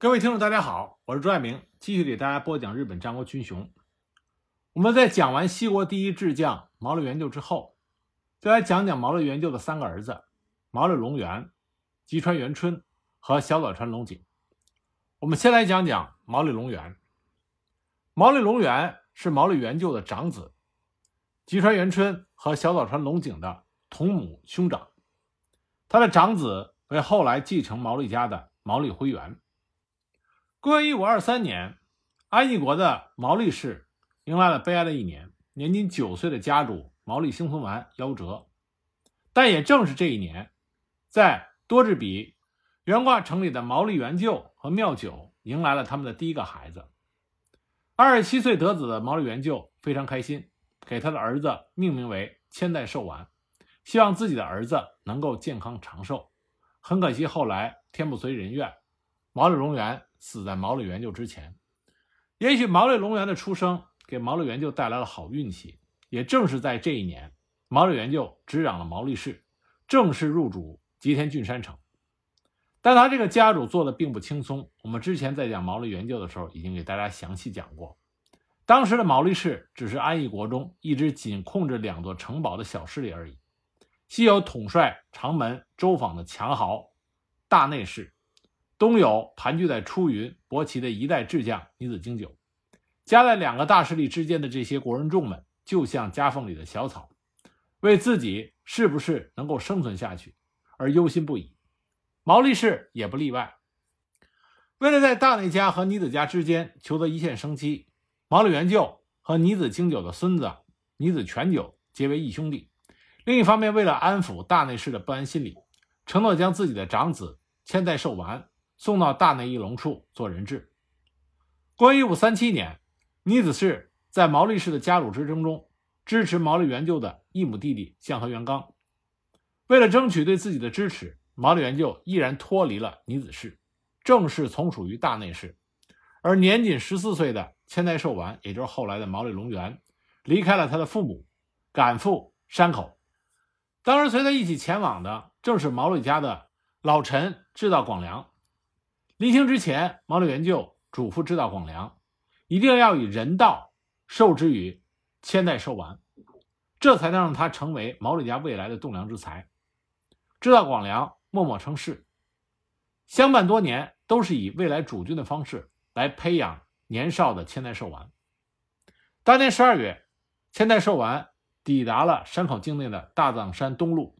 各位听众，大家好，我是朱爱明，继续给大家播讲日本战国群雄。我们在讲完西国第一智将毛利元就之后，再来讲讲毛利元就的三个儿子毛利隆元、吉川元春和小早川隆景。我们先来讲讲毛利隆元。毛利隆元是毛利元就的长子，吉川元春和小早川隆景的同母兄长。他的长子为后来继承毛利家的毛利辉元。公元一五二三年，安艺国的毛利氏迎来了悲哀的一年，年仅九岁的家主毛利兴存丸夭折。但也正是这一年，在多治比原挂城里的毛利元就和妙九迎来了他们的第一个孩子。二十七岁得子的毛利元就非常开心，给他的儿子命名为千代寿丸，希望自己的儿子能够健康长寿。很可惜，后来天不遂人愿，毛利隆元死在毛利元就之前。也许毛利隆元的出生给毛利元就带来了好运气。也正是在这一年，毛利元就执掌了毛利氏，正式入主吉田郡山城。但他这个家主做的并不轻松。我们之前在讲毛利元就的时候，已经给大家详细讲过。当时的毛利氏只是安艺国中一支仅控制两座城堡的小势力而已，西有统帅长门周访的强豪大内氏，东有盘踞在出云博奇的一代智将尼子经久。夹在两个大势力之间的这些国人众们，就像夹缝里的小草，为自己是不是能够生存下去而忧心不已。毛利氏也不例外。为了在大内家和尼子家之间求得一线生机，毛利元就和尼子经久的孙子尼子全久结为义兄弟。另一方面，为了安抚大内氏的不安心理，承诺将自己的长子千代寿丸送到大内义隆处做人质。公元一五三七年，尼子氏在毛利氏的家主之争中支持毛利元就的异母弟弟向和元刚。为了争取对自己的支持，毛利元就毅然脱离了尼子氏，正式从属于大内氏。而年仅十四岁的千代寿丸，也就是后来的毛利隆元，离开了他的父母，赶赴山口。当时随他一起前往的，正是毛利家的老臣知道广良。临行之前，毛利元就嘱咐知道广良，一定要以人道授之于千代寿丸，这才能让他成为毛利家未来的栋梁之才。知道广良默默称是，相伴多年，都是以未来主君的方式来培养年少的千代寿丸。当年十二月，千代寿丸抵达了山口境内的大藏山东路，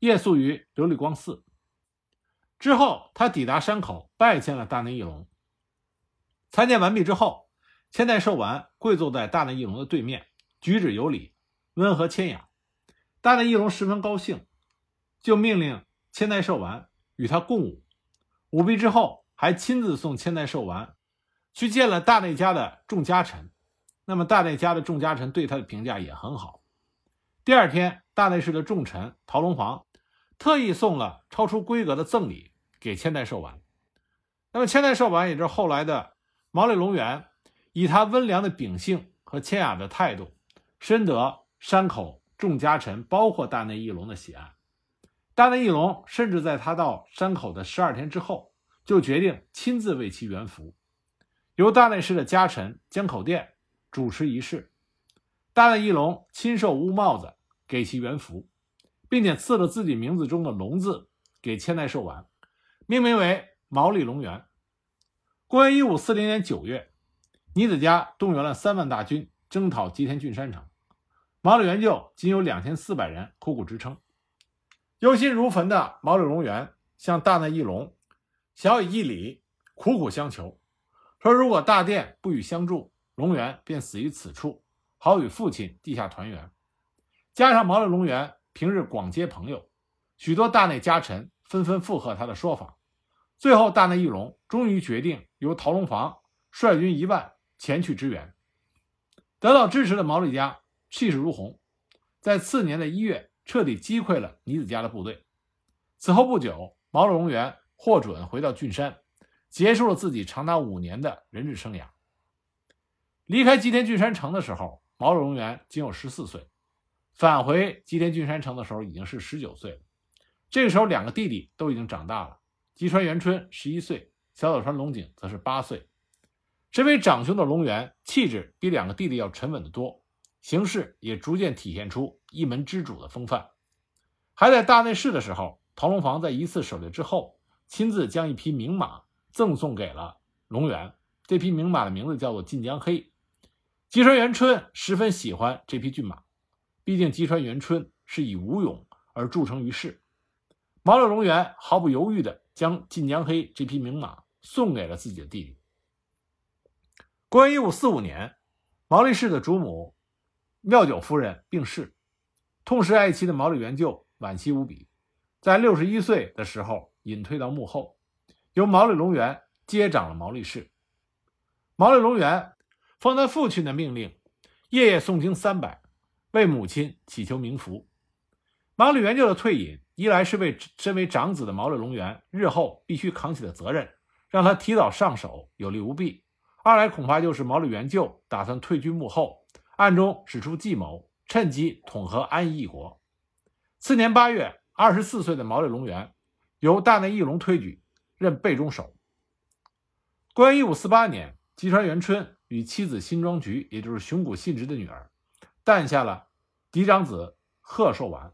夜宿于琉璃光寺。之后，他抵达山口，拜见了大内义隆。参见完毕之后，千代寿丸跪坐在大内义隆的对面，举止有礼，温和谦雅。大内义隆十分高兴。就命令千代寿丸与他共舞，舞毕之后，还亲自送千代寿丸去见了大内家的众家臣。那么大内家的众家臣对他的评价也很好。第二天，大内氏的重臣陶龙皇特意送了超出规格的赠礼给千代寿丸。那么千代寿丸也就是后来的毛利隆元，以他温良的秉性和谦雅的态度，深得山口众家臣，包括大内义隆的喜爱。大内义隆甚至在他到山口的十二天之后，就决定亲自为其圆服，由大内氏的家臣江口店主持仪式。大内义隆亲授乌帽子给其圆服，并且赐了自己名字中的“龙”字给千代寿丸，命名为毛利隆元。公元一五四零年九月，尼子家动员了三万大军征讨吉田郡山城，毛利元就仅有两千四百人苦苦支撑。忧心如焚的毛利隆元向大内义隆小以一礼，苦苦相求，说如果大殿不予相助，隆元便死于此处，好与父亲地下团圆。加上毛利隆元平日广结朋友，许多大内家臣纷纷附和他的说法。最后，大内义隆终于决定由陶龙房率军一万前去支援。得到支持的毛利家气势如虹，在次年的一月。彻底击溃了尼子家的部队。此后不久，毛利隆元获准回到郡山，结束了自己长达五年的人质生涯。离开吉田郡山城的时候，毛利隆元仅有十四岁；返回吉田郡山城的时候，已经是十九岁了。这个时候，两个弟弟都已经长大了。吉川元春十一岁，小早川龙井则是八岁。身为长兄的龙源，气质比两个弟弟要沉稳得多，行事也逐渐体现出一门之主的风范。还在大内侍的时候，陶龙房在一次狩猎之后，亲自将一匹名马赠送给了龙源。这匹名马的名字叫做晋江黑。吉川元春十分喜欢这匹骏马，毕竟吉川元春是以武勇而著称于世。毛利龙元毫不犹豫地将晋江黑这匹名马送给了自己的弟弟。公元一五四五年，毛利氏的主母妙九夫人病逝，痛失爱妻的毛利元就惋惜无比，在六十一岁的时候隐退到幕后，由毛利隆元接掌了毛利氏。毛利隆元奉他父亲的命令，夜夜诵经三百，为母亲祈求冥福。毛利元就的退隐，一来是为身为长子的毛利隆元日后必须扛起的责任，让他提早上手，有利无弊。二来恐怕就是毛利元就打算退居幕后，暗中使出计谋，趁机统合安义一国。次年八月，二十四岁的毛利隆元由大内义隆推举，任备中守。公元一五四八年，吉川元春与妻子新庄菊，也就是熊谷信直的女儿，诞下了嫡长子贺寿丸。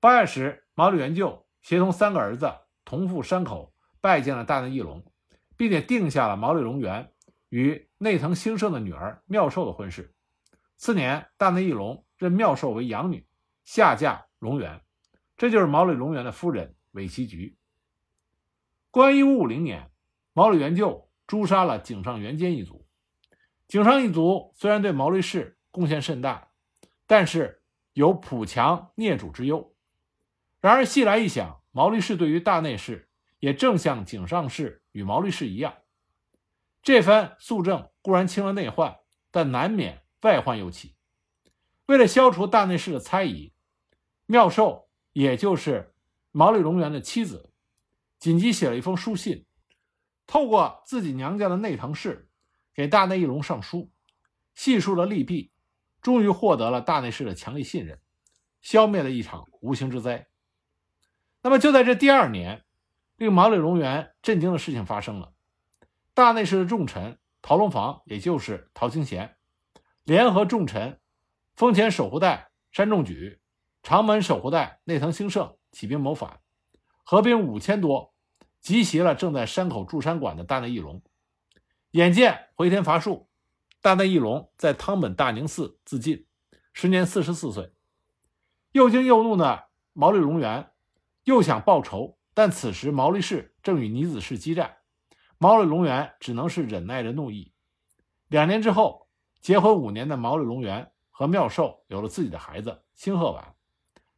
八月时，毛利元就协同三个儿子同赴山口，拜见了大内义隆，并且定下了毛利隆元。与内藤兴盛的女儿妙寿的婚事。次年，大内义隆任妙寿为养女，下嫁龙源，这就是毛利隆元的夫人尾崎菊。公元一五五零年，毛利元就诛杀了井上元兼一族。井上一族虽然对毛利氏贡献甚大，但是有浦强孽主之忧。然而细来一想，毛利氏对于大内氏也正像井上氏与毛利氏一样。这番肃政固然清了内患，但难免外患又起。为了消除大内氏的猜疑，妙寿也就是毛利隆元的妻子，紧急写了一封书信，透过自己娘家的内藤氏给大内义隆上书，细述了利弊，终于获得了大内氏的强力信任，消灭了一场无形之灾。那么就在这第二年，令毛利隆元震惊的事情发生了。大内氏的重臣陶龙房，也就是陶清贤，联合重臣丰前守护代山重举、长门守护代内藤兴盛起兵谋反，合兵五千多，集袭了正在山口筑山馆的大内义隆。眼见回天乏术，大内义隆在汤本大宁寺自尽，时年四十四岁。又惊又怒的毛利隆元又想报仇，但此时毛利氏正与尼子氏激战。毛利隆元只能是忍耐着怒意。两年之后，结婚五年的毛利隆元和妙寿有了自己的孩子星鹤丸。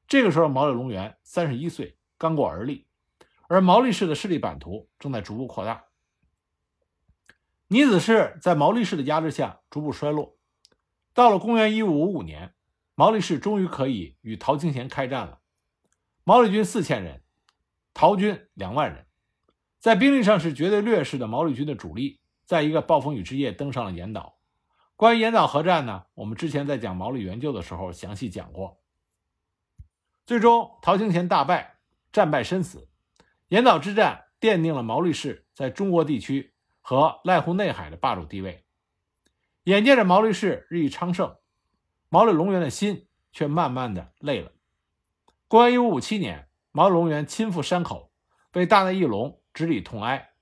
这个时候，毛利隆元三十一岁，刚过而立，而毛利氏的势力版图正在逐步扩大。尼子氏在毛利氏的压制下逐步衰落。到了公元一五五五年，毛利氏终于可以与陶清贤开战了。毛利军四千人，陶军两万人。在兵力上是绝对劣势的毛利军的主力，在一个暴风雨之夜登上了岩岛。关于岩岛合战呢，我们之前在讲毛利援救的时候详细讲过。最终，陶清贤大败，战败身死。岩岛之战奠定了毛利氏在中国地区和濑户内海的霸主地位。眼见着毛利氏日益昌盛，毛利隆元的心却慢慢的累了。公元一五五七年，毛利隆元亲赴山口，被大内义隆。直礼痛哀，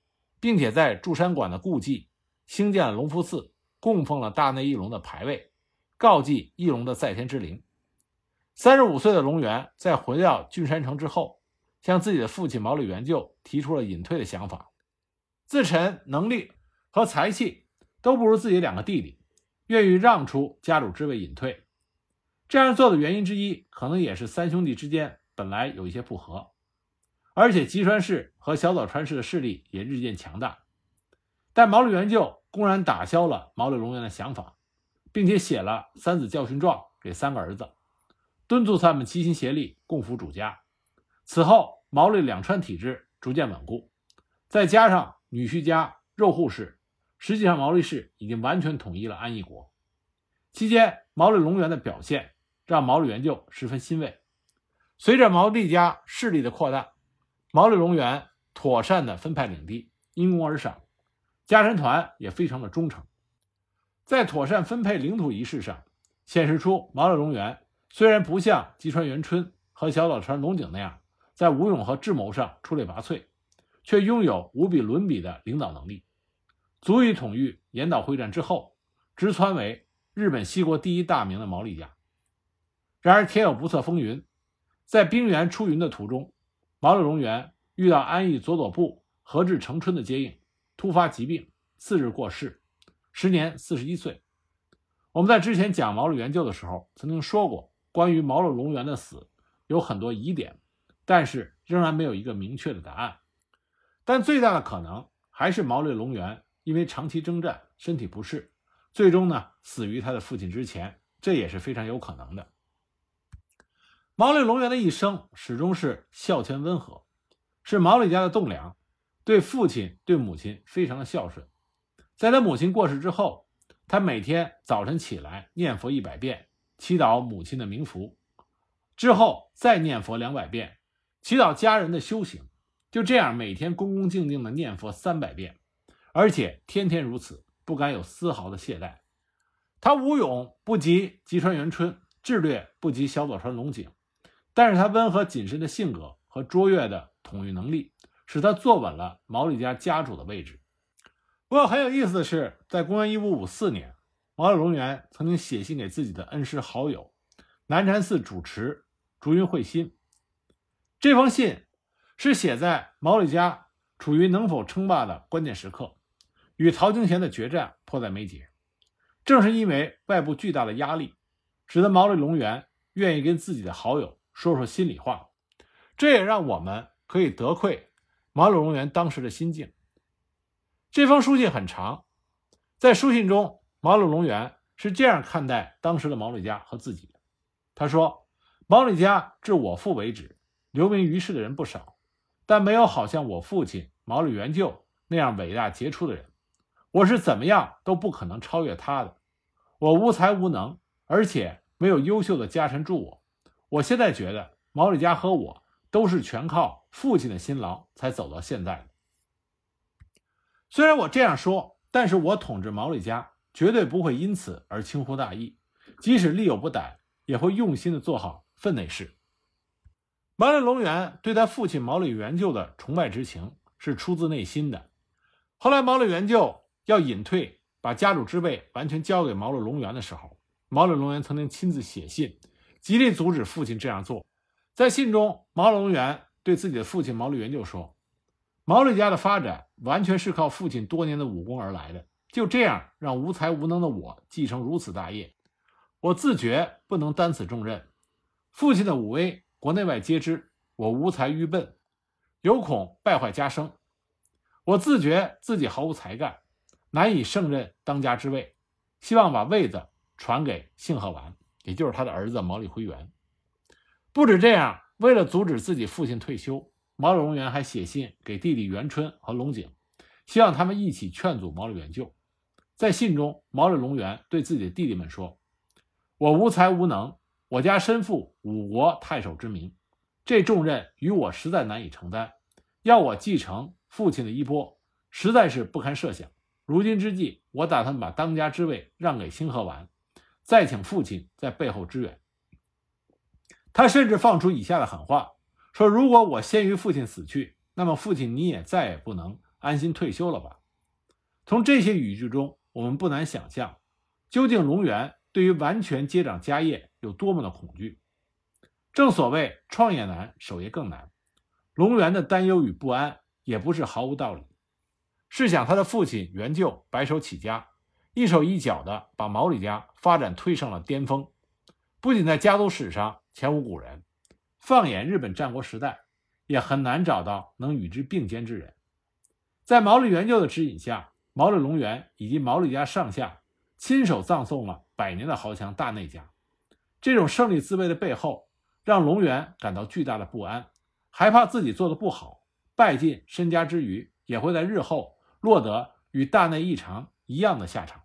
并且在祝山馆的故迹兴建了隆福寺，供奉了大内义隆的牌位，告祭义隆的在天之灵。三十五岁的龙元在回到郡山城之后，向自己的父亲毛利元就提出了隐退的想法，自陈能力和才气都不如自己两个弟弟，愿意让出家主之位隐退。这样做的原因之一，可能也是三兄弟之间本来有一些不和。而且吉川氏和小早川氏的势力也日渐强大，但毛利元就公然打消了毛利隆元的想法，并且写了三子教训状给三个儿子，敦促他们齐心协力共扶主家。此后，毛利两川体制逐渐稳固，再加上女婿家肉户氏，实际上毛利氏已经完全统一了安义国。期间，毛利隆元的表现让毛利元就十分欣慰。随着毛利家势力的扩大，毛利隆元妥善地分派领地，因功而赏，家臣团也非常的忠诚。在妥善分配领土一事上，显示出毛利隆元虽然不像吉川元春和小早川龙井那样在武勇和智谋上出类拔萃，却拥有无比伦比的领导能力，足以统御岩岛会战之后，直窜为日本西国第一大名的毛利家。然而天有不测风云，在兵源出云的途中，毛利隆元遇到安艺佐佐部和志成春的接应，突发疾病，次日过世。时年四十一岁。我们在之前讲毛利元就的时候，曾经说过，关于毛利隆元的死有很多疑点，但是仍然没有一个明确的答案。但最大的可能还是毛利隆元因为长期征战，身体不适，最终呢死于他的父亲之前，这也是非常有可能的。毛利隆元的一生始终是孝谦温和，是毛利家的栋梁，对父亲、对母亲非常的孝顺。在他母亲过世之后，他每天早晨起来念佛一百遍，祈祷母亲的冥福，之后再念佛两百遍，祈祷家人的修行。就这样，每天恭恭敬敬的念佛三百遍，而且天天如此，不敢有丝毫的懈怠。他武勇不及吉川元春，智略不及小佐川龙井，但是他温和谨慎的性格和卓越的统御能力，使他坐稳了毛利家家主的位置。不过很有意思的是，在公元一五五四年，毛利隆元曾经写信给自己的恩师好友南禅寺主持竹云慧心。这封信是写在毛利家处于能否称霸的关键时刻，与陶京贤的决战迫在眉睫。正是因为外部巨大的压力，使得毛利隆元愿意跟自己的好友说说心里话。这也让我们可以得窥毛利隆元当时的心境。这封书信很长，在书信中，毛利隆元是这样看待当时的毛利家和自己的。他说：“毛利家至我父为止，留名于世的人不少，但没有好像我父亲毛利元就那样伟大杰出的人。我是怎么样都不可能超越他的。我无才无能，而且没有优秀的家臣助我。我现在觉得毛利家和我都是全靠父亲的辛劳才走到现在的。”虽然我这样说，但是我统治毛利家绝对不会因此而轻忽大意，即使力有不逮，也会用心的做好分内事。毛利隆元对他父亲毛利元就的崇拜之情是出自内心的。后来毛利元就要隐退，把家主之位完全交给毛利隆元的时候，毛利隆元曾经亲自写信，极力阻止父亲这样做。在信中，毛利隆元对自己的父亲毛利元就说。毛利家的发展完全是靠父亲多年的武功而来的，就这样让无才无能的我继承如此大业，我自觉不能担此重任。父亲的武威，国内外皆知，我无才愚笨，有恐败坏家声。我自觉自己毫无才干，难以胜任当家之位，希望把位子传给幸贺丸，也就是他的儿子毛利辉元。不止这样，为了阻止自己父亲退休。毛利隆元还写信给弟弟元春和龙井，希望他们一起劝阻毛利元就。在信中，毛利隆元对自己的弟弟们说：“我无才无能，我家身负五国太守之名，这重任与我实在难以承担。要我继承父亲的衣钵，实在是不堪设想。如今之计，我打算把当家之位让给星河丸，再请父亲在背后支援。”他甚至放出以下的狠话。说：“如果我先于父亲死去，那么父亲你也再也不能安心退休了吧？”从这些语句中，我们不难想象，究竟龙源对于完全接掌家业有多么的恐惧。正所谓“创业难，守业更难”，龙源的担忧与不安也不是毫无道理。试想，他的父亲袁就白手起家，一手一脚的把毛利家发展推上了巅峰，不仅在家族史上前无古人。放眼日本战国时代，也很难找到能与之并肩之人。在毛利元就的指引下，毛利隆元以及毛利家上下亲手葬送了百年的豪强大内家。这种胜利滋味的背后，让隆元感到巨大的不安，害怕自己做的不好，败尽身家之余，也会在日后落得与大内义长一样的下场。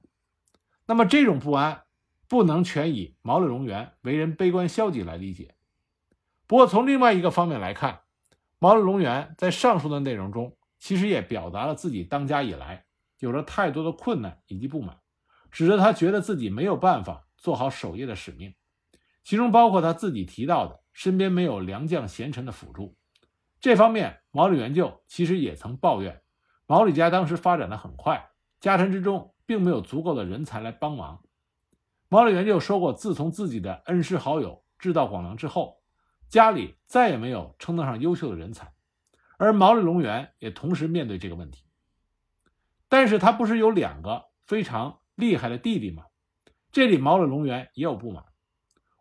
那么，这种不安不能全以毛利隆元为人悲观消极来理解。不过，从另外一个方面来看，毛利隆元在上述的内容中其实也表达了自己当家以来有着太多的困难以及不满，使得他觉得自己没有办法做好守业的使命，其中包括他自己提到的身边没有良将贤臣的辅助。这方面，毛利元就其实也曾抱怨，毛利家当时发展的很快，家臣之中并没有足够的人才来帮忙。毛利元就说过，自从自己的恩师好友志道广良之后，家里再也没有称得上优秀的人才。而毛利隆元也同时面对这个问题，但是他不是有两个非常厉害的弟弟吗？这里毛利隆元也有不满。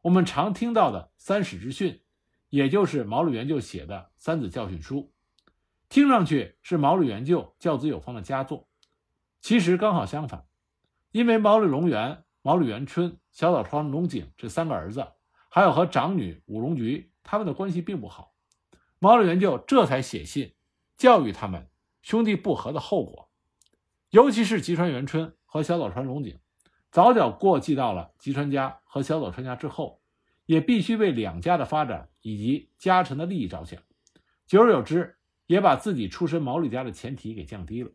我们常听到的三史之训，也就是毛利元就写的《三子教训书》，听上去是毛利元就教子有方的佳作，其实刚好相反，因为毛利隆元、毛利元春、小早川隆景这三个儿子，还有和长女武隆菊他们的关系并不好。毛利元就这才写信教育他们兄弟不和的后果，尤其是吉川元春和小早川隆景，早早过继到了吉川家和小早川家之后，也必须为两家的发展以及家臣的利益着想，久而久之，也把自己出身毛利家的前提给降低了。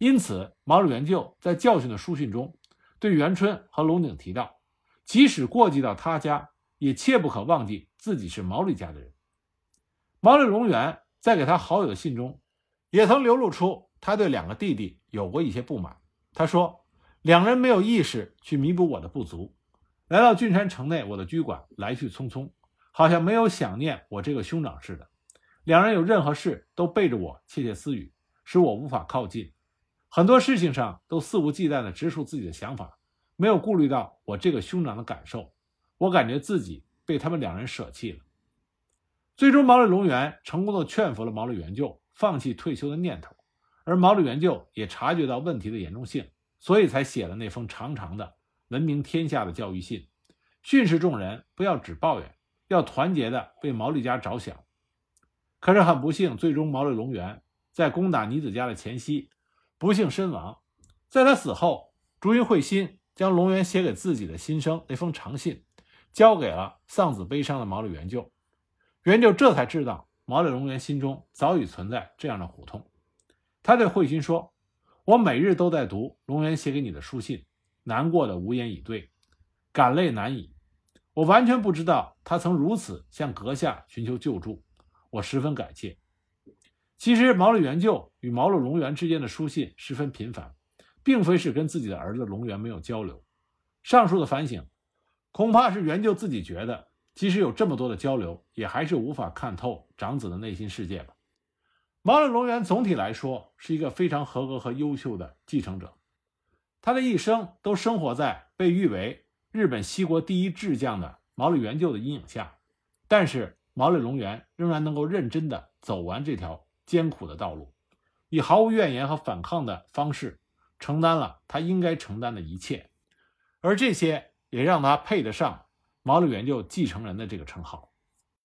因此，毛利元就在教训的书信中，对元春和隆景提到，即使过继到他家，也切不可忘记自己是毛利家的人。毛利龙元在给他好友的信中，也曾流露出他对两个弟弟有过一些不满。他说，两人没有意识去弥补我的不足，来到郡山城内我的居馆，来去匆匆，好像没有想念我这个兄长似的。两人有任何事都背着我窃窃私语，使我无法靠近。很多事情上都肆无忌惮地直述自己的想法，没有顾虑到我这个兄长的感受。我感觉自己被他们两人舍弃了。最终，毛利隆元成功的劝服了毛利元就放弃退休的念头，而毛利元就也察觉到问题的严重性，所以才写了那封长长的、闻名天下的教育信，训斥众人不要只抱怨，要团结的为毛利家着想。可是很不幸，最终毛利隆元在攻打尼子家的前夕不幸身亡。在他死后，竹云慧心将龙源写给自己的心声那封长信交给了丧子悲伤的毛利元就。元就这才知道，毛利龙源心中早已存在这样的苦痛。他对慧心说：“我每日都在读龙源写给你的书信，难过的无言以对，感泪难已。我完全不知道他曾如此向阁下寻求救助，我十分感谢。”其实，毛利元就与毛利隆元之间的书信十分频繁，并非是跟自己的儿子隆元没有交流。上述的反省，恐怕是元就自己觉得。即使有这么多的交流，也还是无法看透长子的内心世界吧。毛利隆元总体来说是一个非常合格和优秀的继承者，他的一生都生活在被誉为日本西国第一智将的毛利元就的阴影下。但是毛利隆元仍然能够认真地走完这条艰苦的道路，以毫无怨言和反抗的方式承担了他应该承担的一切，而这些也让他配得上。毛利元就继承人的这个称号。